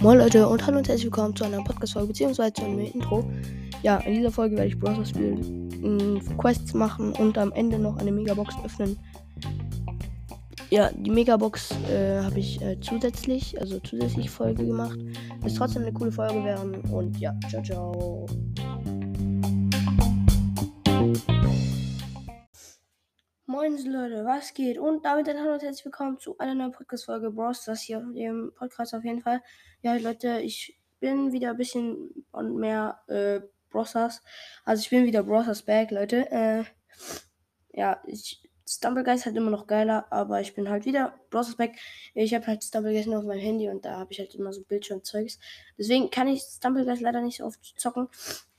Moin Leute und hallo und herzlich willkommen zu einer Podcast-Folge bzw. zu einem Intro. Ja, in dieser Folge werde ich Browser spielen, Quests machen und am Ende noch eine Megabox öffnen. Ja, die Megabox äh, habe ich äh, zusätzlich, also zusätzlich Folge gemacht. Ist trotzdem eine coole Folge werden und ja, ciao, ciao. Moin Leute, was geht? Und damit dann hallo und herzlich willkommen zu einer neuen Podcast-Folge Bros. Das hier auf dem Podcast auf jeden Fall. Ja, Leute, ich bin wieder ein bisschen und mehr äh, Brothers. Also ich bin wieder Brothers back, Leute. Äh, ja, ich Stumblegeist halt immer noch geiler, aber ich bin halt wieder Brothers back. Ich habe halt Stumblegeist nur auf meinem Handy und da habe ich halt immer so Bildschirmzeugs. Deswegen kann ich Stumblegeist leider nicht so oft zocken.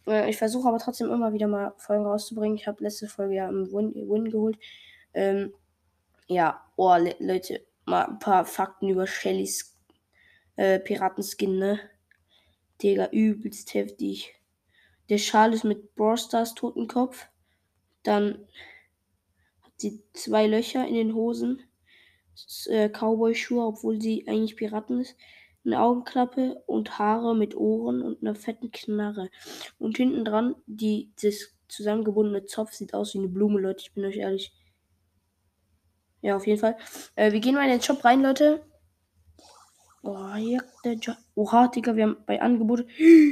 Äh, ich versuche aber trotzdem immer wieder mal Folgen rauszubringen. Ich habe letzte Folge ja im Win, Win geholt. Ähm, ja, oh, Le Leute, mal ein paar Fakten über Shellys äh, Piratenskin, ne? Digga, übelst heftig. Der Schal ist mit Brawl Stars Totenkopf. Dann hat sie zwei Löcher in den Hosen. Äh, Cowboy-Schuhe, obwohl sie eigentlich Piraten ist. Eine Augenklappe und Haare mit Ohren und einer fetten Knarre. Und hinten dran, die, das zusammengebundene Zopf sieht aus wie eine Blume, Leute. Ich bin euch ehrlich. Ja, auf jeden Fall. Äh, wir gehen mal in den Shop rein, Leute. Oh, hier der jo Oha, Digga, wir haben bei Angebot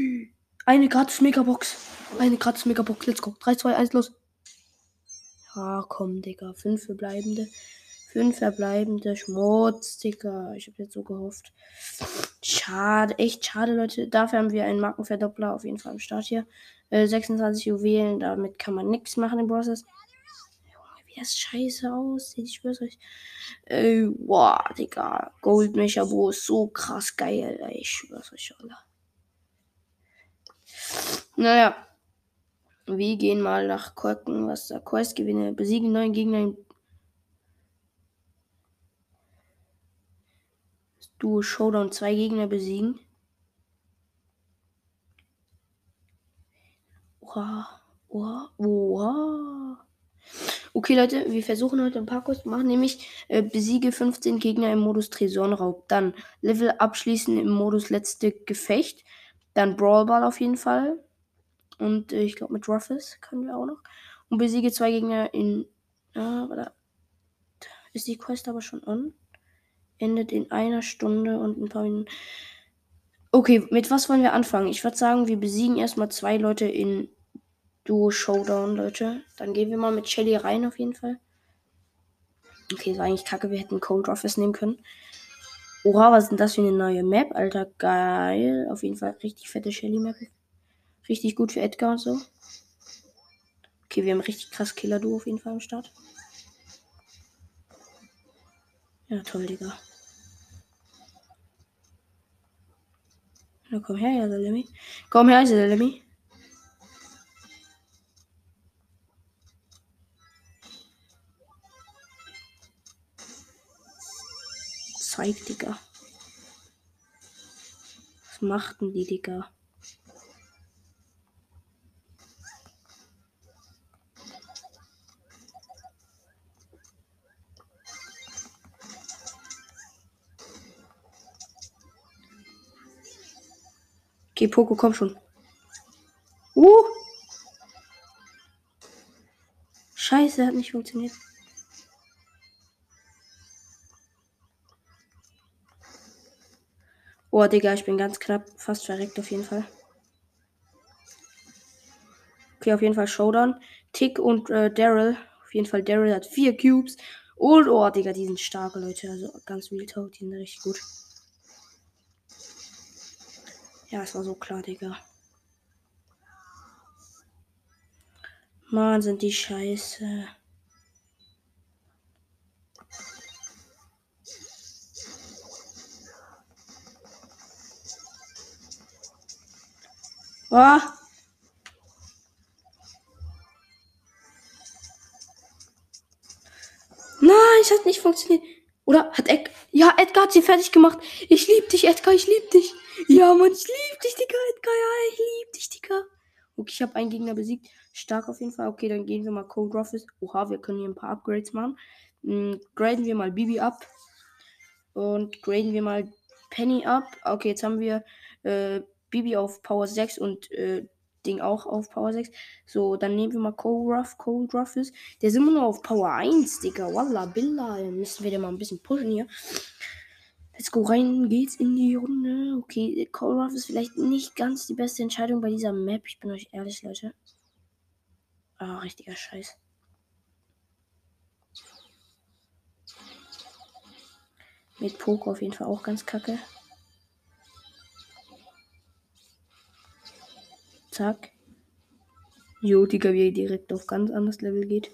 eine gratis Megabox. Eine gratis Megabox. Let's go. 3, 2, 1, los. Ja, komm, Digga. Fünf verbleibende. Fünf verbleibende Schmutz, Digga. Ich habe jetzt so gehofft. Schade, echt schade, Leute. Dafür haben wir einen Markenverdoppler auf jeden Fall am Start hier. Äh, 26 Juwelen, damit kann man nichts machen im Prozess das scheiße aussieht. Ich schwör's euch. Ey, boah, Digga. Goldmecher Bo ist so krass geil. Ey, ich schwör's euch, alle. Naja. Wir gehen mal nach gucken, was da Quest gewinne. Besiegen neuen Gegner Duo Showdown zwei Gegner besiegen. Oha, oha, oha. Okay, Leute, wir versuchen heute ein paar Kurs zu machen, nämlich äh, besiege 15 Gegner im Modus Tresorenraub. Dann Level abschließen im Modus letzte Gefecht. Dann Brawlball auf jeden Fall. Und äh, ich glaube mit Ruffles können wir auch noch. Und besiege zwei Gegner in. Ah, warte. Ist die Quest aber schon on? Endet in einer Stunde und ein paar Minuten. Okay, mit was wollen wir anfangen? Ich würde sagen, wir besiegen erstmal zwei Leute in Duo Showdown, Leute. Dann gehen wir mal mit Shelly rein auf jeden Fall. Okay, das war eigentlich kacke. Wir hätten Cold Office nehmen können. Oha, was ist das für eine neue Map, Alter? Geil. Auf jeden Fall richtig fette Shelly-Map. Richtig gut für Edgar und so. Okay, wir haben richtig krass Killer-Duo auf jeden Fall am Start. Ja, toll, Digga. Na, komm her, ja, Salemi. Komm her, Salemi. Zeig, Digga. Was machten die, Digga? Okay, Poco, komm schon. Uh! Scheiße, hat nicht funktioniert. Oh, Digga, ich bin ganz knapp fast verreckt auf jeden Fall. Okay, auf jeden Fall Showdown. Tick und äh, Daryl. Auf jeden Fall Daryl hat vier Cubes. Und, oh, Digga, die sind starke Leute. Also ganz Talk, die sind richtig gut. Ja, es war so klar, Digga. Mann, sind die scheiße. Oh. Nein, es hat nicht funktioniert. Oder hat Edgar. Ja, Edgar hat sie fertig gemacht. Ich lieb dich, Edgar, ich lieb dich. Ja, Mann, ich lieb dich, Digga, Edgar. Ja, ich lieb dich, Digga. Okay, ich habe einen Gegner besiegt. Stark auf jeden Fall. Okay, dann gehen wir mal Cold Office. Oha, wir können hier ein paar Upgrades machen. Hm, graden wir mal Bibi ab. Und graden wir mal Penny ab. Okay, jetzt haben wir äh, Bibi auf Power 6 und äh, Ding auch auf Power 6. So, dann nehmen wir mal Cold Cold Ruff ist. Der ist immer nur auf Power 1, Digga. Walla, Billa. Dann müssen wir den mal ein bisschen pushen hier. Let's go rein geht's in die Runde. Okay, Cold Ruff ist vielleicht nicht ganz die beste Entscheidung bei dieser Map. Ich bin euch ehrlich, Leute. Ah, richtiger Scheiß. Mit Poker auf jeden Fall auch ganz kacke. Zack. Jo, Digga, wie er direkt auf ganz anderes Level geht.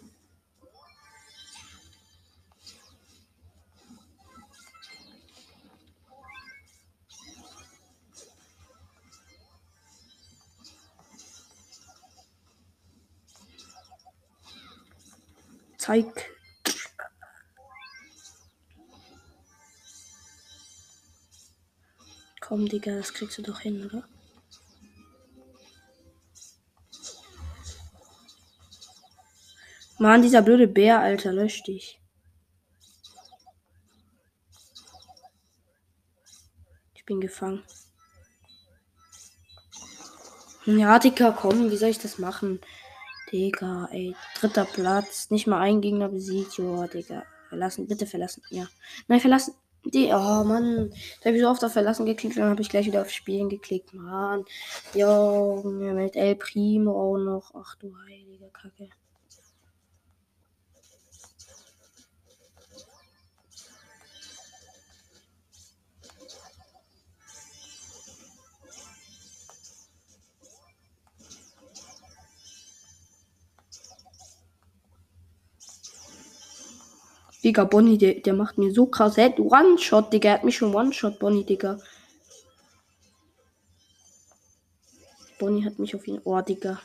Zeig. Komm, Digga, das kriegst du doch hin, oder? Mann, dieser blöde Bär, Alter, lösch dich. Ich bin gefangen. Ja, Digga, komm, wie soll ich das machen? Digga, ey, dritter Platz, nicht mal ein Gegner besiegt, joa, Digga. Verlassen, bitte verlassen, ja. Nein, verlassen. Die, oh Mann, da habe ich so oft auf Verlassen geklickt dann habe ich gleich wieder auf Spielen geklickt. Mann, jo, mit El Primo auch noch. Ach du heilige Kacke. Digga, Bonnie, der, der macht mir so krass. Er hat One-Shot, Digga. Er hat mich schon One-Shot, Bonnie, Digga. Bonnie hat mich auf ihn. Oh, Digga.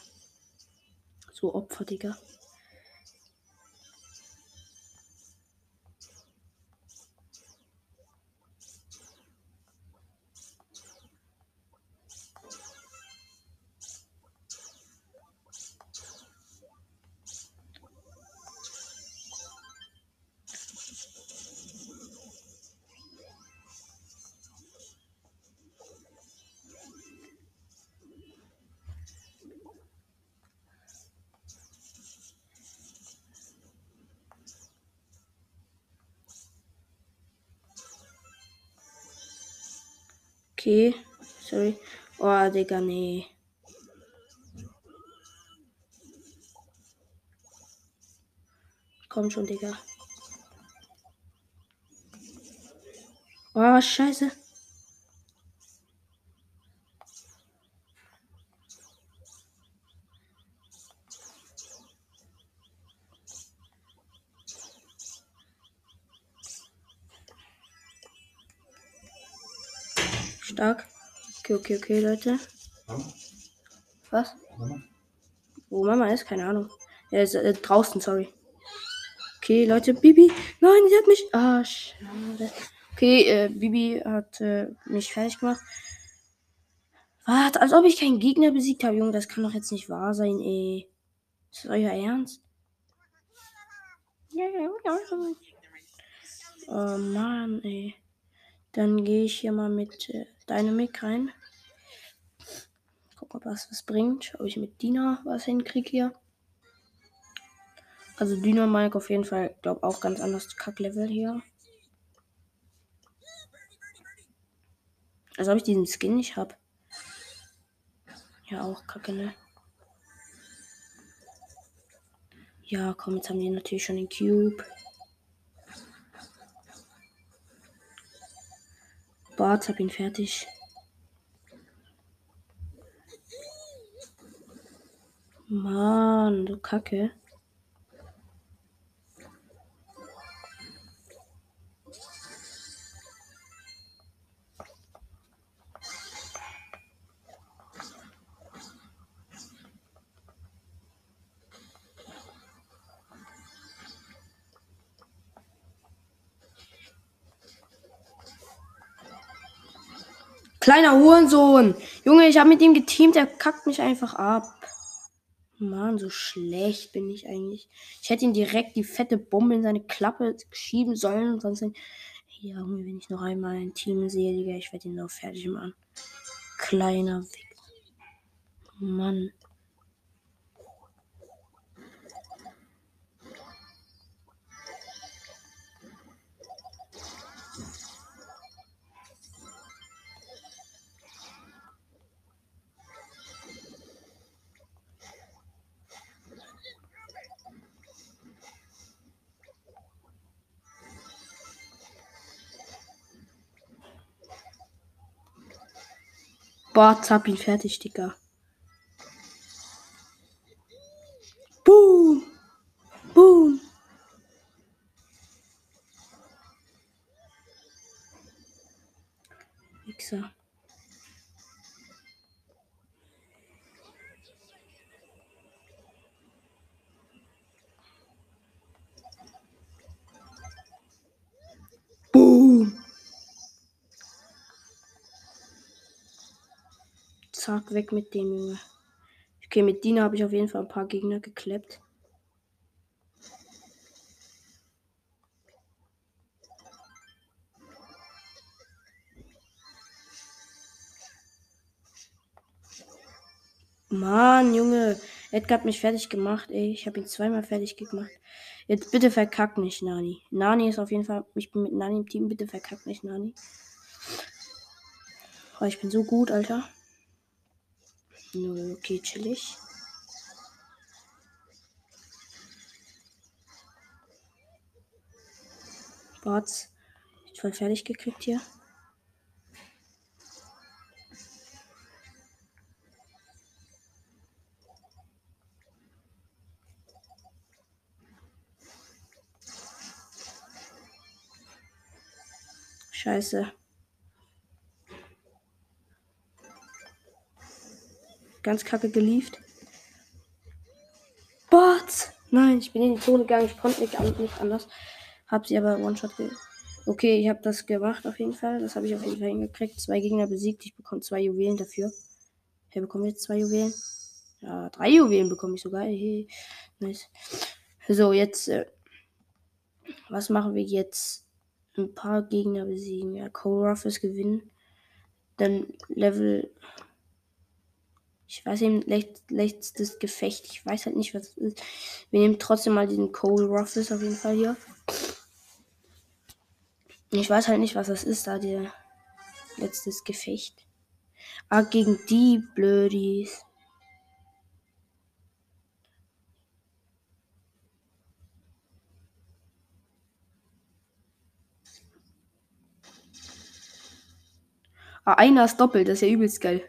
So Opfer, Digga. Okay. Sorry. Oh, Digga, nee. Komm schon, Digga. Oh, scheiße. Stark. Okay, okay, okay, Leute. Was? Wo Mama ist? Keine Ahnung. Er ist äh, draußen, sorry. Okay, Leute, Bibi. Nein, die hat mich. Ah, schade. Okay, äh, Bibi hat äh, mich fertig gemacht. Was? Als ob ich keinen Gegner besiegt habe, Junge. Das kann doch jetzt nicht wahr sein, ey. Ist das euer Ernst? Oh Mann, ey. Dann gehe ich hier mal mit äh, Dynamic rein. Guck, ob das was bringt. Ob ich mit Dina was hinkriege hier. Also Dynamik auf jeden Fall, glaube auch ganz anders Kacklevel hier. Als ob ich diesen Skin nicht habe. Ja, auch kacke, ne? Ja, komm, jetzt haben die natürlich schon den Cube. Bart, hab ihn fertig. Mann, du Kacke. Hurensohn. Junge, ich habe mit ihm geteamt, der kackt mich einfach ab. Mann, so schlecht bin ich eigentlich. Ich hätte ihm direkt die fette Bombe in seine Klappe schieben sollen sonst. Hier, wenn ich noch einmal ein Team sehe, Digga, ich werde ihn noch fertig machen. Kleiner Weg. Mann. Boah, zapp ihn fertig, Digga. Boom. Zack, weg mit dem, Junge. Okay, mit Dina habe ich auf jeden Fall ein paar Gegner gekleppt. Mann, Junge. Edgar hat mich fertig gemacht, ey. Ich habe ihn zweimal fertig gemacht. Jetzt bitte verkack nicht, Nani. Nani ist auf jeden Fall. Ich bin mit Nani im Team. Bitte verkack nicht, Nani. Oh, ich bin so gut, Alter. Okay, chillig. Bots. Ich voll fertig gekriegt hier. Scheiße. Ganz kacke gelieft. Bots! Nein, ich bin in die Zone gegangen. Ich konnte nicht, nicht anders. Hab sie aber One-Shot Okay, ich habe das gemacht auf jeden Fall. Das habe ich auf jeden Fall hingekriegt. Zwei Gegner besiegt. Ich bekomme zwei Juwelen dafür. Hey, bekomme jetzt zwei Juwelen? Ja, drei Juwelen bekomme ich sogar. Hey, nice. So, jetzt. Äh, was machen wir jetzt? Ein paar Gegner besiegen. Ja, Cole Ruffles gewinnen. Dann Level ich weiß eben, letztes Gefecht. Ich weiß halt nicht, was es ist. Wir nehmen trotzdem mal diesen Cole Ruffles auf jeden Fall hier. Ich weiß halt nicht, was das ist, da der letztes Gefecht. Ah, gegen die Blödis. Ah, einer ist doppelt, das ist ja übelst geil.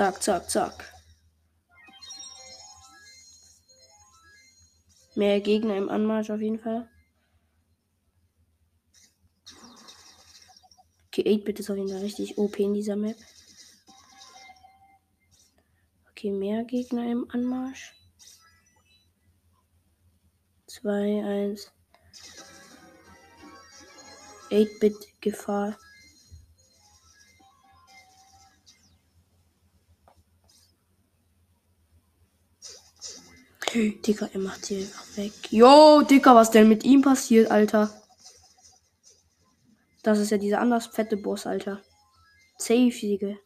Zack, zack, zack. Mehr Gegner im Anmarsch auf jeden Fall. Okay, 8-Bit ist auf jeden Fall richtig OP in dieser Map. Okay, mehr Gegner im Anmarsch. 2, 1. 8-Bit Gefahr. Digga, er macht sie einfach weg. Yo, Digga, was denn mit ihm passiert, Alter? Das ist ja dieser anders fette Boss, Alter. Safe, Digga.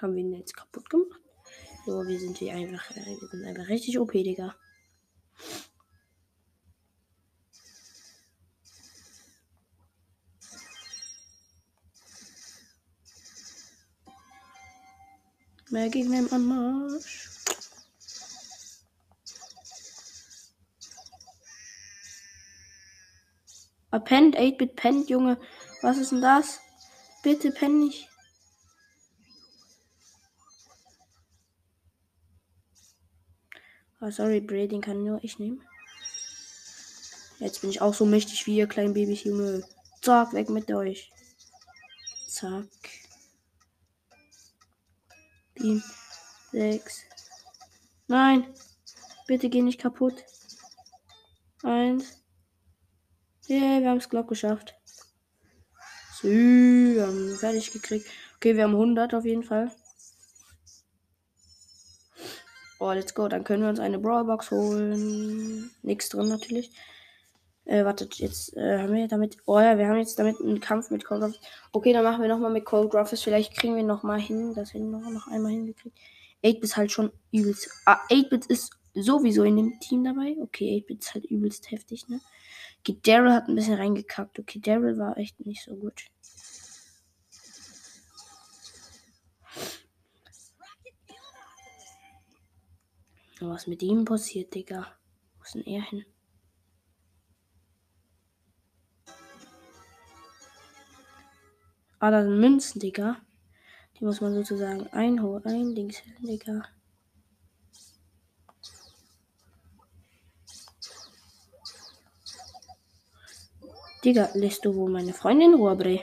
Haben wir ihn jetzt kaputt gemacht? So, wir sind hier einfach, äh, wir sind einfach richtig OP, Digga. Mehr Gegner im Anmarsch. Er pennt, 8-Bit pennt, Junge. Was ist denn das? Bitte penn nicht. Oh, sorry, Bray, den kann nur ich nehmen. Jetzt bin ich auch so mächtig wie ihr kleinen Babys, Junge. Zack, weg mit euch. Zack. Sieben, sechs. Nein. Bitte geh nicht kaputt. Eins. Yeah, wir haben es glaub geschafft. So, wir haben fertig gekriegt. Okay, wir haben 100 auf jeden Fall. Oh, let's go. Dann können wir uns eine Brawlbox holen. Nichts drin natürlich. Äh, wartet, jetzt äh, haben wir damit. Oh ja, wir haben jetzt damit einen Kampf mit Cold Ruffles. Okay, dann machen wir nochmal mit Cold Ruffles. Vielleicht kriegen wir nochmal hin. Das hätten wir noch einmal hingekriegt. 8-Bit ist halt schon übelst. Ah, 8-Bit ist sowieso in dem Team dabei. Okay, 8-Bit ist halt übelst heftig, ne? Okay, Daryl hat ein bisschen reingekackt. Okay, Daryl war echt nicht so gut. Was mit ihm passiert, Digga? Wo ist denn er hin? Ah, da sind Münzen, Digga. Die muss man sozusagen einholen. Ein Dings, Digga. Digga, lässt du wohl meine Freundin in Ruhe?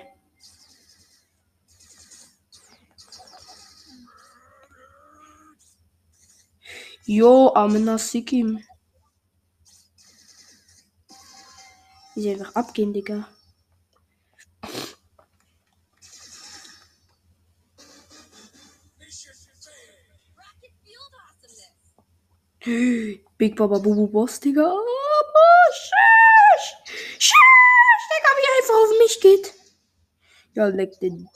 Jo, Amena Sikim. Wie sie einfach abgehen, Digga. Big Baba Bubu Boss, Digga. Oh, shush! Shush! Digga, wie er einfach auf mich geht. Ja, leck den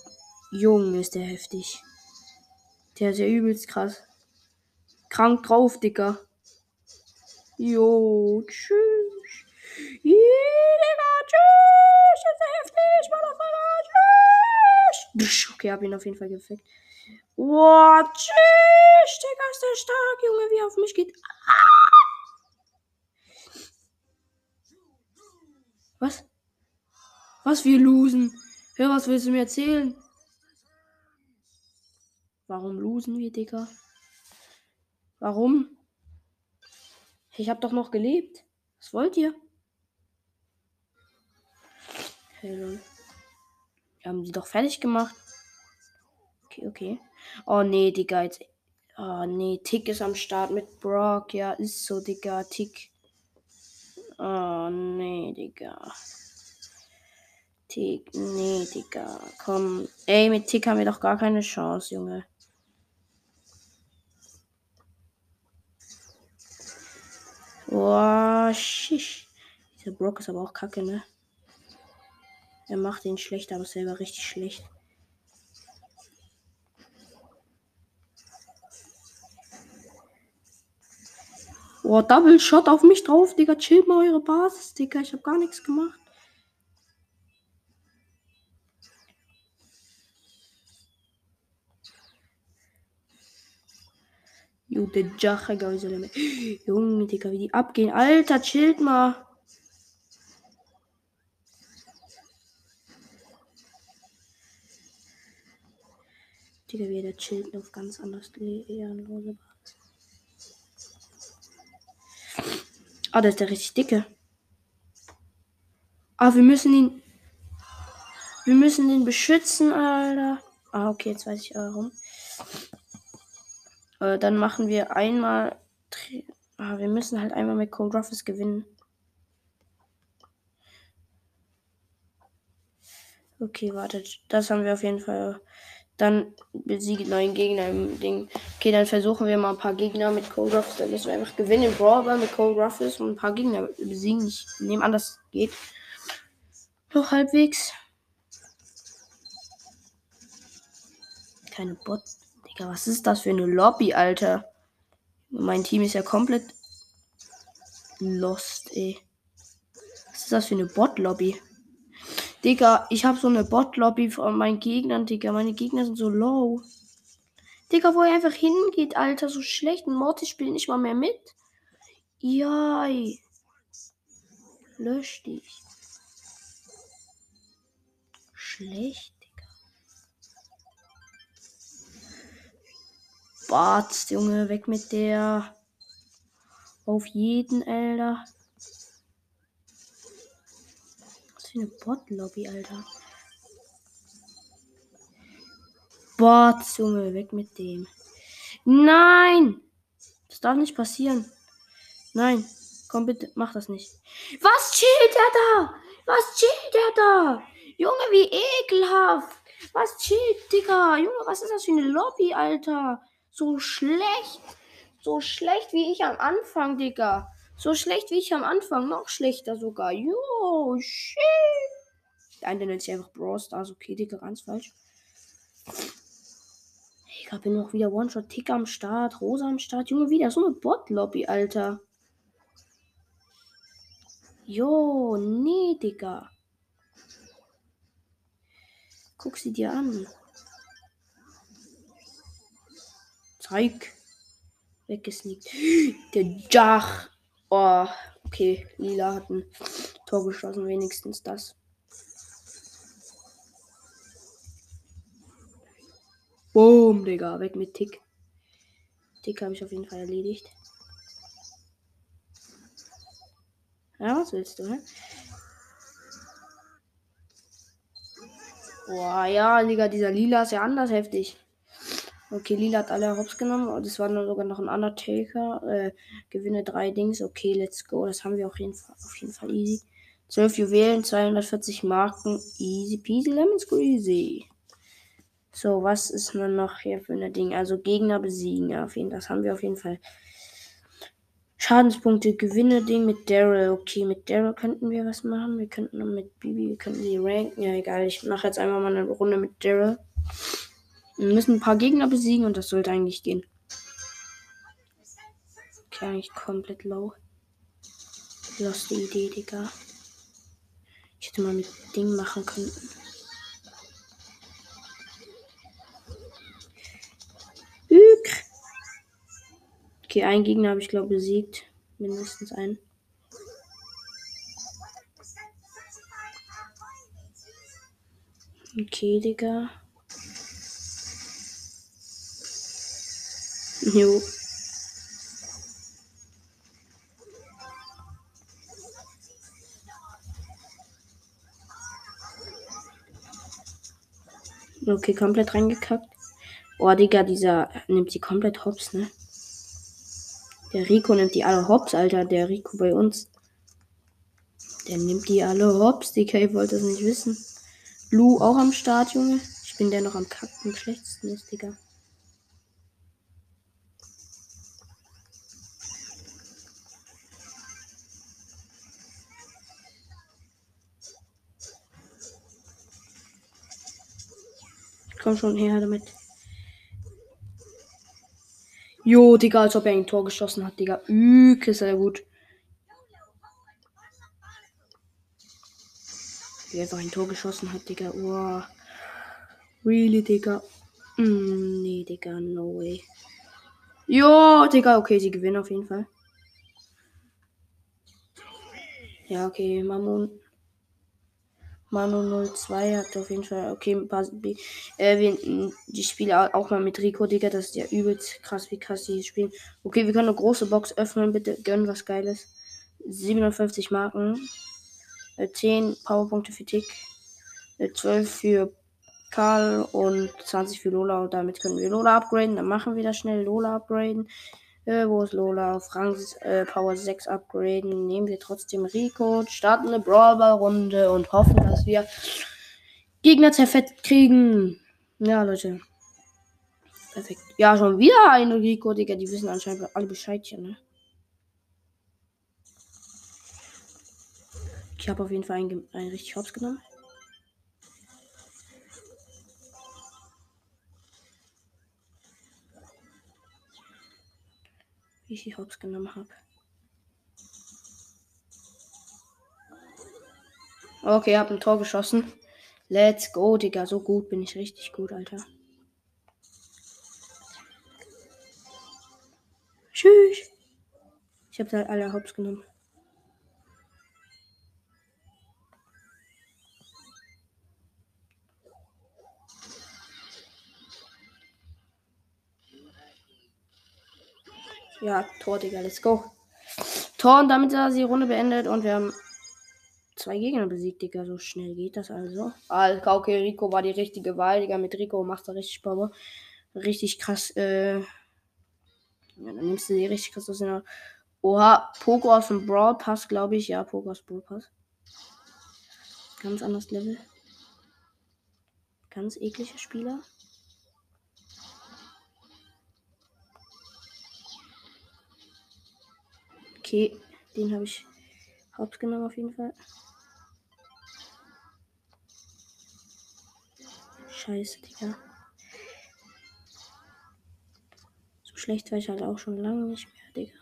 Jungen ist der heftig. Der ist ja übelst krass. Krank drauf, Digga. Jo, tschüss. Yeah, Digga, tschüss. Ist ja heftig, Motherfucker. Tschüss. Okay, hab ihn auf jeden Fall gefickt. Boah, tschüss, Digga, ist der stark, Junge, wie er auf mich geht. Was? Was wir losen? Hör, was willst du mir erzählen? Warum losen wir, Digga? Warum? Ich hab doch noch gelebt. Was wollt ihr? Hey, Wir haben sie doch fertig gemacht. Okay, okay. Oh nee, Digga, jetzt. Oh nee, Tick ist am Start mit Brock. Ja, ist so, Digga. Tick. Oh nee, Digga. Tick, nee, Digga. Komm. Ey, mit Tick haben wir doch gar keine Chance, Junge. Boah, shish. Dieser Brock ist aber auch kacke, ne? Er macht ihn schlecht, aber selber richtig schlecht. Boah, Double Shot auf mich drauf, Digga. Chillt mal eure Basis, Digga. Ich hab gar nichts gemacht. Gute Jache, Gauseleme. Junge, Digga, wie die abgehen. Alter, chillt mal. Digga, wie der chillt auf ganz anders ehrenlose. Ah, das ist der richtig dicke. Ah, wir müssen ihn. Wir müssen ihn beschützen, Alter. Ah, okay, jetzt weiß ich warum. Äh, dann machen wir einmal. Ah, wir müssen halt einmal mit Cold Ruffles gewinnen. Okay, wartet. Das haben wir auf jeden Fall dann besiegt neuen Gegner im Ding. Okay, dann versuchen wir mal ein paar Gegner mit Cold Ruffles. Dann müssen wir einfach gewinnen im Brawler mit Cold Ruffles und ein paar Gegner besiegen. Ich nehme an, das geht. Noch halbwegs. Keine Bot. Digga, was ist das für eine Lobby, Alter? Mein Team ist ja komplett lost, ey. Was ist das für eine Bot-Lobby? Digga, ich habe so eine Bot-Lobby von meinen Gegnern, Digga. Meine Gegner sind so low. Digga, wo er einfach hingeht, Alter. So schlecht. Und Mortis spielt nicht mal mehr mit. Ja. Lösch dich. Schlecht, Bart, Junge, weg mit der. Auf jeden, Alter. für eine Bot-Lobby, Alter? Bot, Junge, weg mit dem. Nein! Das darf nicht passieren. Nein, komm bitte, mach das nicht. Was chillt er da? Was chillt er da? Junge, wie ekelhaft. Was chillt, Digga? Junge, was ist das für eine Lobby, Alter? So schlecht. so schlecht wie ich am Anfang, Digga. So schlecht wie ich am Anfang. Noch schlechter sogar. Jo, shit. Der eine nennt sich einfach Brawl Stars. Okay, Digga, ganz falsch. Ich bin noch wieder One-Shot Tick am Start. Rosa am Start. Junge, wieder so eine Bot-Lobby, Alter. Jo, nee, Digga. Guck sie dir an. Zeig. Weggesneakt. Der Jach. Oh, okay. Lila hat ein Tor geschossen, wenigstens das. Boom, Digga. Weg mit Tick. Tick habe ich auf jeden Fall erledigt. Ja, was willst du, hä? Boah, ja, Digga, dieser Lila ist ja anders heftig. Okay, Lila hat alle Hops genommen. Das war nur sogar noch ein Undertaker. Äh, gewinne drei Dings. Okay, let's go. Das haben wir auf jeden Fall, auf jeden Fall easy. 12 Juwelen, 240 Marken. Easy peasy lemon squeezy. So, was ist denn noch hier für ein Ding? Also Gegner besiegen. Ja, auf jeden. Das haben wir auf jeden Fall. Schadenspunkte, Gewinne, Ding mit Daryl. Okay, mit Daryl könnten wir was machen. Wir könnten mit Bibi, wir könnten sie ranken. Ja, egal. Ich mache jetzt einfach mal eine Runde mit Daryl. Wir müssen ein paar Gegner besiegen und das sollte eigentlich gehen. Okay, eigentlich komplett low. Lost die Idee, Digga. Ich hätte mal mit Ding machen können. Ük. Okay, einen Gegner habe ich glaube besiegt. Mindestens einen. Okay, Digga. Jo. Okay, komplett reingekackt. Oh, Digga, dieser nimmt sie komplett hops, ne? Der Rico nimmt die alle hops, Alter. Der Rico bei uns. Der nimmt die alle hops. Digga, ihr wollt das nicht wissen. Lu auch am Start, Junge. Ich bin der noch am kacken schlechtesten ist, Digga. Komm schon her damit. Jo, Digga, als ob er ein Tor geschossen hat, Digga. Üke, sehr gut. Wie er ein Tor geschossen hat, Digga. Wow. Really, Digga. Mm, nee, Digga, no way. Jo, Digga, okay, sie gewinnen auf jeden Fall. Ja, okay, Mammon. Manu 02 hat auf jeden Fall, okay, ein paar, äh, die Spiele auch mal mit Rico, Digga, das ist ja übelst krass, wie krass die spielen. Okay, wir können eine große Box öffnen, bitte gönnen was Geiles. 57 Marken, äh, 10 Powerpunkte für Tick, äh, 12 für Karl und 20 für Lola und damit können wir Lola upgraden, dann machen wir das schnell, Lola upgraden. Äh, wo ist Lola? Auf Rang äh, Power 6 upgraden. Nehmen wir trotzdem Rico, starten eine Brawlball-Runde und hoffen, dass wir Gegner zerfett kriegen. Ja, Leute. Perfekt. Ja, schon wieder ein Rico, Digga. Die wissen anscheinend alle Bescheid hier, ne? Ich habe auf jeden Fall einen, einen richtig Hops genommen. Wie ich die Hops genommen habe. Okay, hab ein Tor geschossen. Let's go, Digga. So gut bin ich richtig gut, Alter. Tschüss. Ich habe halt alle Hops genommen. Ja, Tor, Digga, let's go. Tor und damit ist die Runde beendet und wir haben zwei Gegner besiegt, Digga. So schnell geht das also. Ah, okay, Rico war die richtige Wahl, Digga. Mit Rico macht er richtig Power. Richtig krass, äh. Ja, dann nimmst du die richtig krass aus der. Oha, Poco aus dem Brawl Pass, glaube ich. Ja, Poco aus Brawl Pass. Ganz anderes Level. Ganz ekliger Spieler. Okay, den habe ich hops genommen auf jeden Fall. Scheiße, Digga. So schlecht war ich halt auch schon lange nicht mehr, Digga.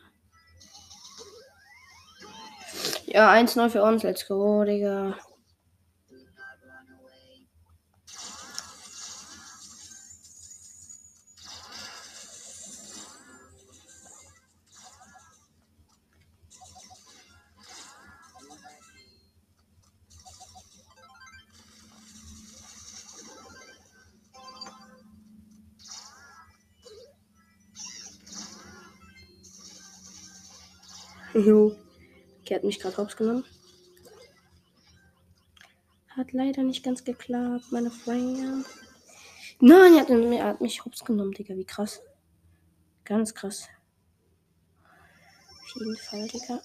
Ja, 1-0 für uns. Let's go, Digga. Jo. Okay, hat mich gerade hops genommen. Hat leider nicht ganz geklappt, meine Freunde. Nein, er hat, er hat mich hops genommen, Digga. Wie krass. Ganz krass. Auf jeden Fall, Digga.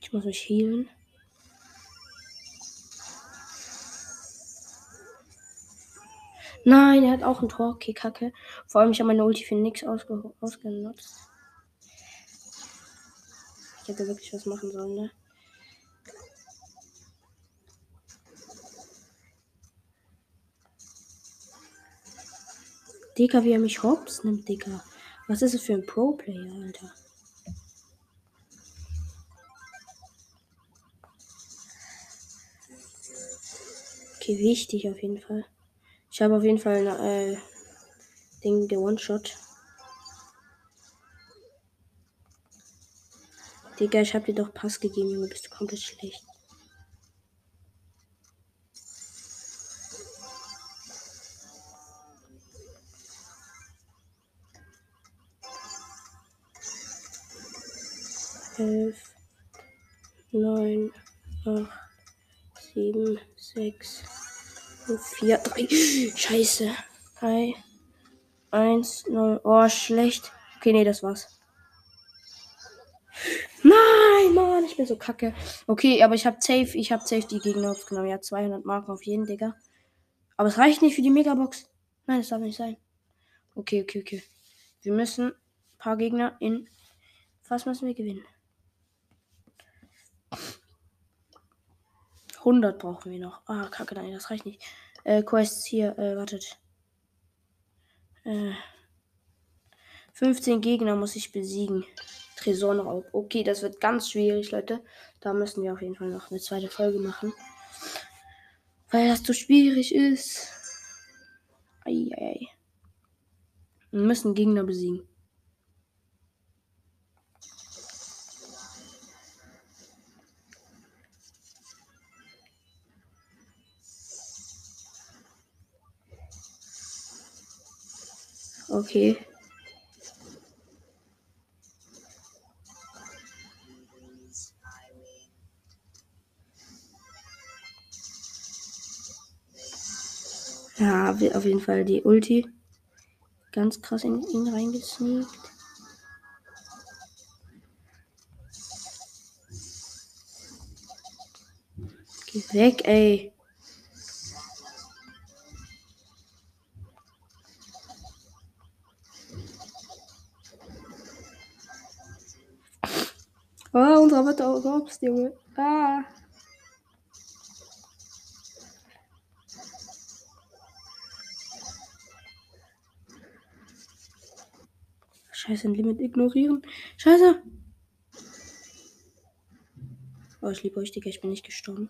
Ich muss mich healen. Nein, er hat auch ein Tor. Okay, kacke. Vor allem, ich habe meine Ulti für nichts ausge ausgenutzt. Ich hätte wirklich was machen sollen, ne? Digga, wie er mich hops nimmt, Digga. Was ist es für ein Pro-Player, Alter? Okay, wichtig auf jeden Fall. Ich habe auf jeden Fall äh, Ding, der One-Shot. Digga, ich habe dir doch Pass gegeben, Junge, bist du komplett schlecht. Elf, neun, acht, sieben, sechs, 4, 3. Scheiße. 3, 1, 0. Oh, schlecht. Okay, nee, das war's. Nein, Mann, ich bin so kacke. Okay, aber ich hab safe, ich hab safe die Gegner aufgenommen. Ja, 200 Marken auf jeden, Digga. Aber es reicht nicht für die Megabox. Nein, das darf nicht sein. Okay, okay, okay. Wir müssen ein paar Gegner in. Was müssen wir gewinnen? 100 brauchen wir noch. Ah, kacke, nein, das reicht nicht. Äh, Quests hier, äh, wartet. Äh, 15 Gegner muss ich besiegen. Tresorraub. Okay, das wird ganz schwierig, Leute. Da müssen wir auf jeden Fall noch eine zweite Folge machen. Weil das zu schwierig ist. Eieiei. Wir müssen Gegner besiegen. Okay. Ja, auf jeden Fall die Ulti. Ganz krass in ihn reingesneakt. Geh weg, ey. Unser wird auch gehopst, Junge. Ah. Scheiße, ein Limit ignorieren. Scheiße. Oh, ich liebe euch, Digga. Ich bin nicht gestorben.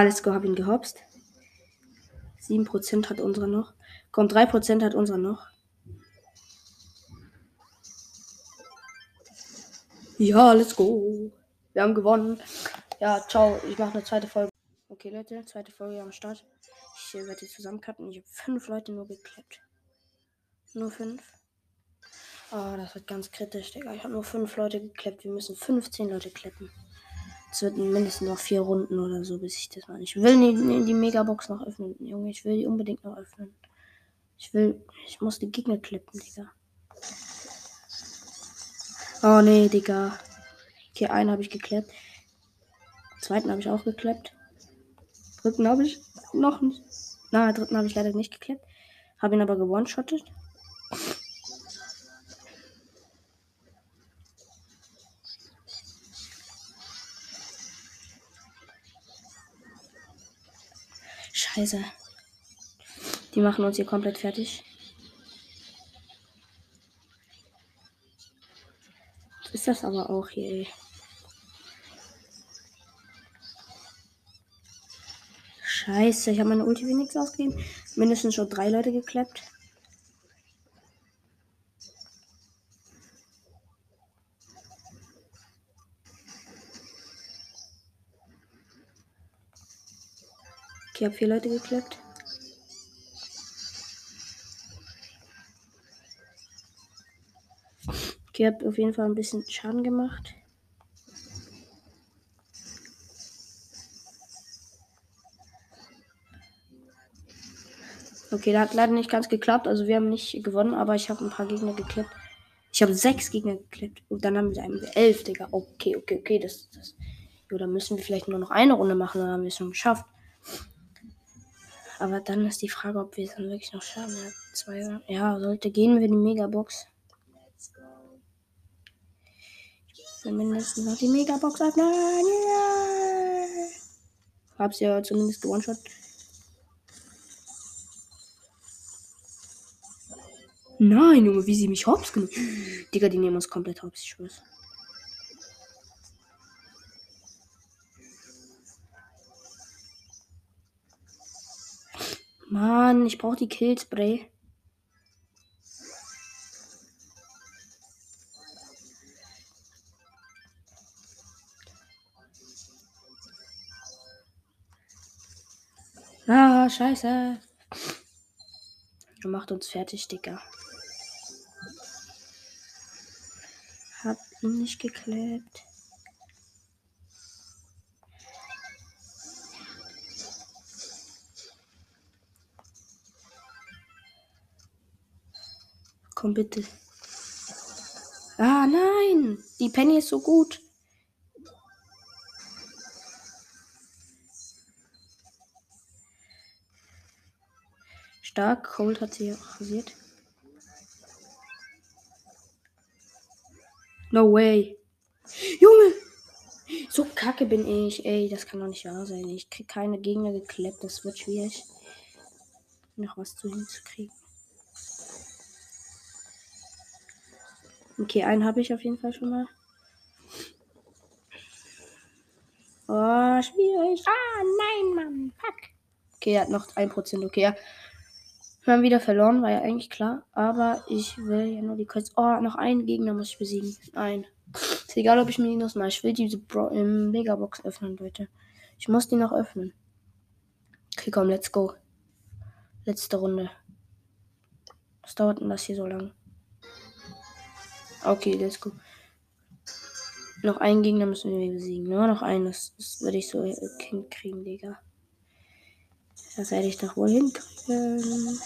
Ah, let's go, hab ihn gehopst. 7% hat unsere noch. Komm, 3% hat unsere noch. Ja, let's go. Wir haben gewonnen. Ja, ciao. Ich mache eine zweite Folge. Okay, Leute, zweite Folge am Start. Ich werde die zusammencutten. Ich habe fünf Leute nur geklappt. Nur fünf. Oh, das wird ganz kritisch, Digga. Ich habe nur fünf Leute gekleppt. Wir müssen 15 Leute kleppen. Es wird mindestens noch vier Runden oder so, bis ich das mal. Ich will die, die Megabox noch öffnen, Junge. Ich will die unbedingt noch öffnen. Ich will. Ich muss die Gegner klippen, Digga. Oh nee, Digga. Okay, einen habe ich gekleppt. Zweiten habe ich auch gekleppt. Dritten habe ich noch nicht. Na, dritten habe ich leider nicht gekleppt. Habe ihn aber gewone-shottet. Scheiße. Die machen uns hier komplett fertig. Ist das aber auch hier, ey. Scheiße, ich habe meine Ulti wenigstens ausgegeben. Mindestens schon drei Leute geklappt. Ich habe vier Leute geklappt. Ich habe auf jeden Fall ein bisschen Schaden gemacht. Okay, da hat leider nicht ganz geklappt. Also wir haben nicht gewonnen, aber ich habe ein paar Gegner geklappt. Ich habe sechs Gegner geklappt. Und dann haben wir einen elf, Digga. Okay, okay, okay. Das, das. Jo, dann müssen wir vielleicht nur noch eine Runde machen, dann haben wir es schon geschafft. Aber dann ist die Frage, ob wir es dann wirklich noch schaffen. Ja, zwei, ja, sollte gehen wir die Megabox. Mindestens noch die Megabox öffnen. Yeah! Hab's ja zumindest gewone-shot. Nein, Junge, wie sie mich hops genommen. Digga, die nehmen uns komplett hops, ich schwör's. Mann, ich brauche die Killspray. Ah, scheiße. Du macht uns fertig, Digga. Hab ihn nicht geklebt. Komm bitte. Ah, nein. Die Penny ist so gut. Stark. Cold hat sie rasiert. No way. Junge! So kacke bin ich. Ey, das kann doch nicht wahr sein. Ich krieg keine Gegner gekleppt. Das wird schwierig. Noch was zu hinzukriegen. Okay, einen habe ich auf jeden Fall schon mal. Oh, schwierig. Ah, nein, Mann. Fuck. Okay, er hat noch 1%. Okay, ja. Wir haben wieder verloren, war ja eigentlich klar. Aber ich will ja nur die Quests. Oh, noch einen Gegner muss ich besiegen. Ein. Ist egal, ob ich Minus mache. Ich will diese Bro im Megabox öffnen, Leute. Ich muss die noch öffnen. Okay, komm, let's go. Letzte Runde. Was dauert denn das hier so lang? Okay, let's go. Noch einen Gegner müssen wir besiegen. Nur noch einen. Das, das würde ich so hinkriegen, Digga. Das werde ich doch wohl hinkriegen.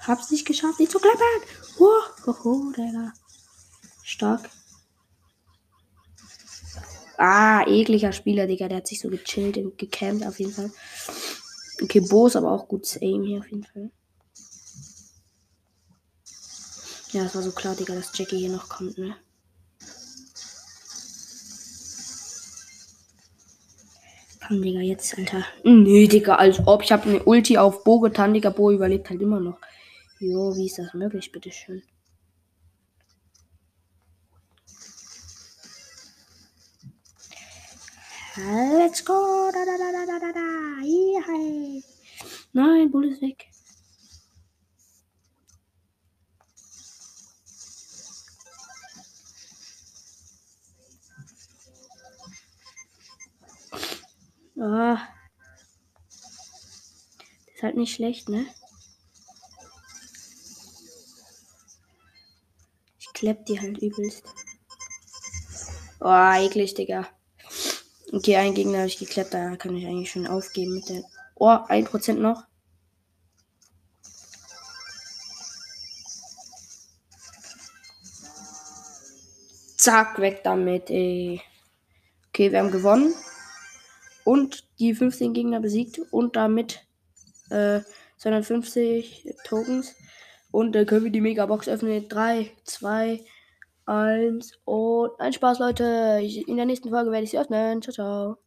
Hab's nicht geschafft, nicht zu klappern. Oh, oh, oh, Digga. Stark. Ah, ekliger Spieler, Digga. Der hat sich so gechillt und gecampt auf jeden Fall. Okay, Bo ist aber auch gutes Aim hier auf jeden Fall. Ja, es war so klar, Digga, dass Jackie hier noch kommt, ne? Komm, Digga, jetzt, Alter. Nee, Digga, als ob. Ich habe eine Ulti auf Bo getan, Digga. Bo überlebt halt immer noch. Jo, wie ist das möglich, bitteschön? Let's go. Da, da, da, da, da, da. Hi. Nein, Bull ist weg. Das ist halt nicht schlecht, ne? Ich klepp die halt übelst. Oh, eklig, Digga. Okay, ein Gegner habe ich geklappt, da kann ich eigentlich schon aufgeben mit der. Oh, 1% noch. Zack, weg damit, ey. Okay, wir haben gewonnen. Und die 15 Gegner besiegt. Und damit äh, 250 Tokens. Und dann können wir die Megabox öffnen. 3, 2, 1 und ein Spaß, Leute. In der nächsten Folge werde ich sie öffnen. Ciao, ciao.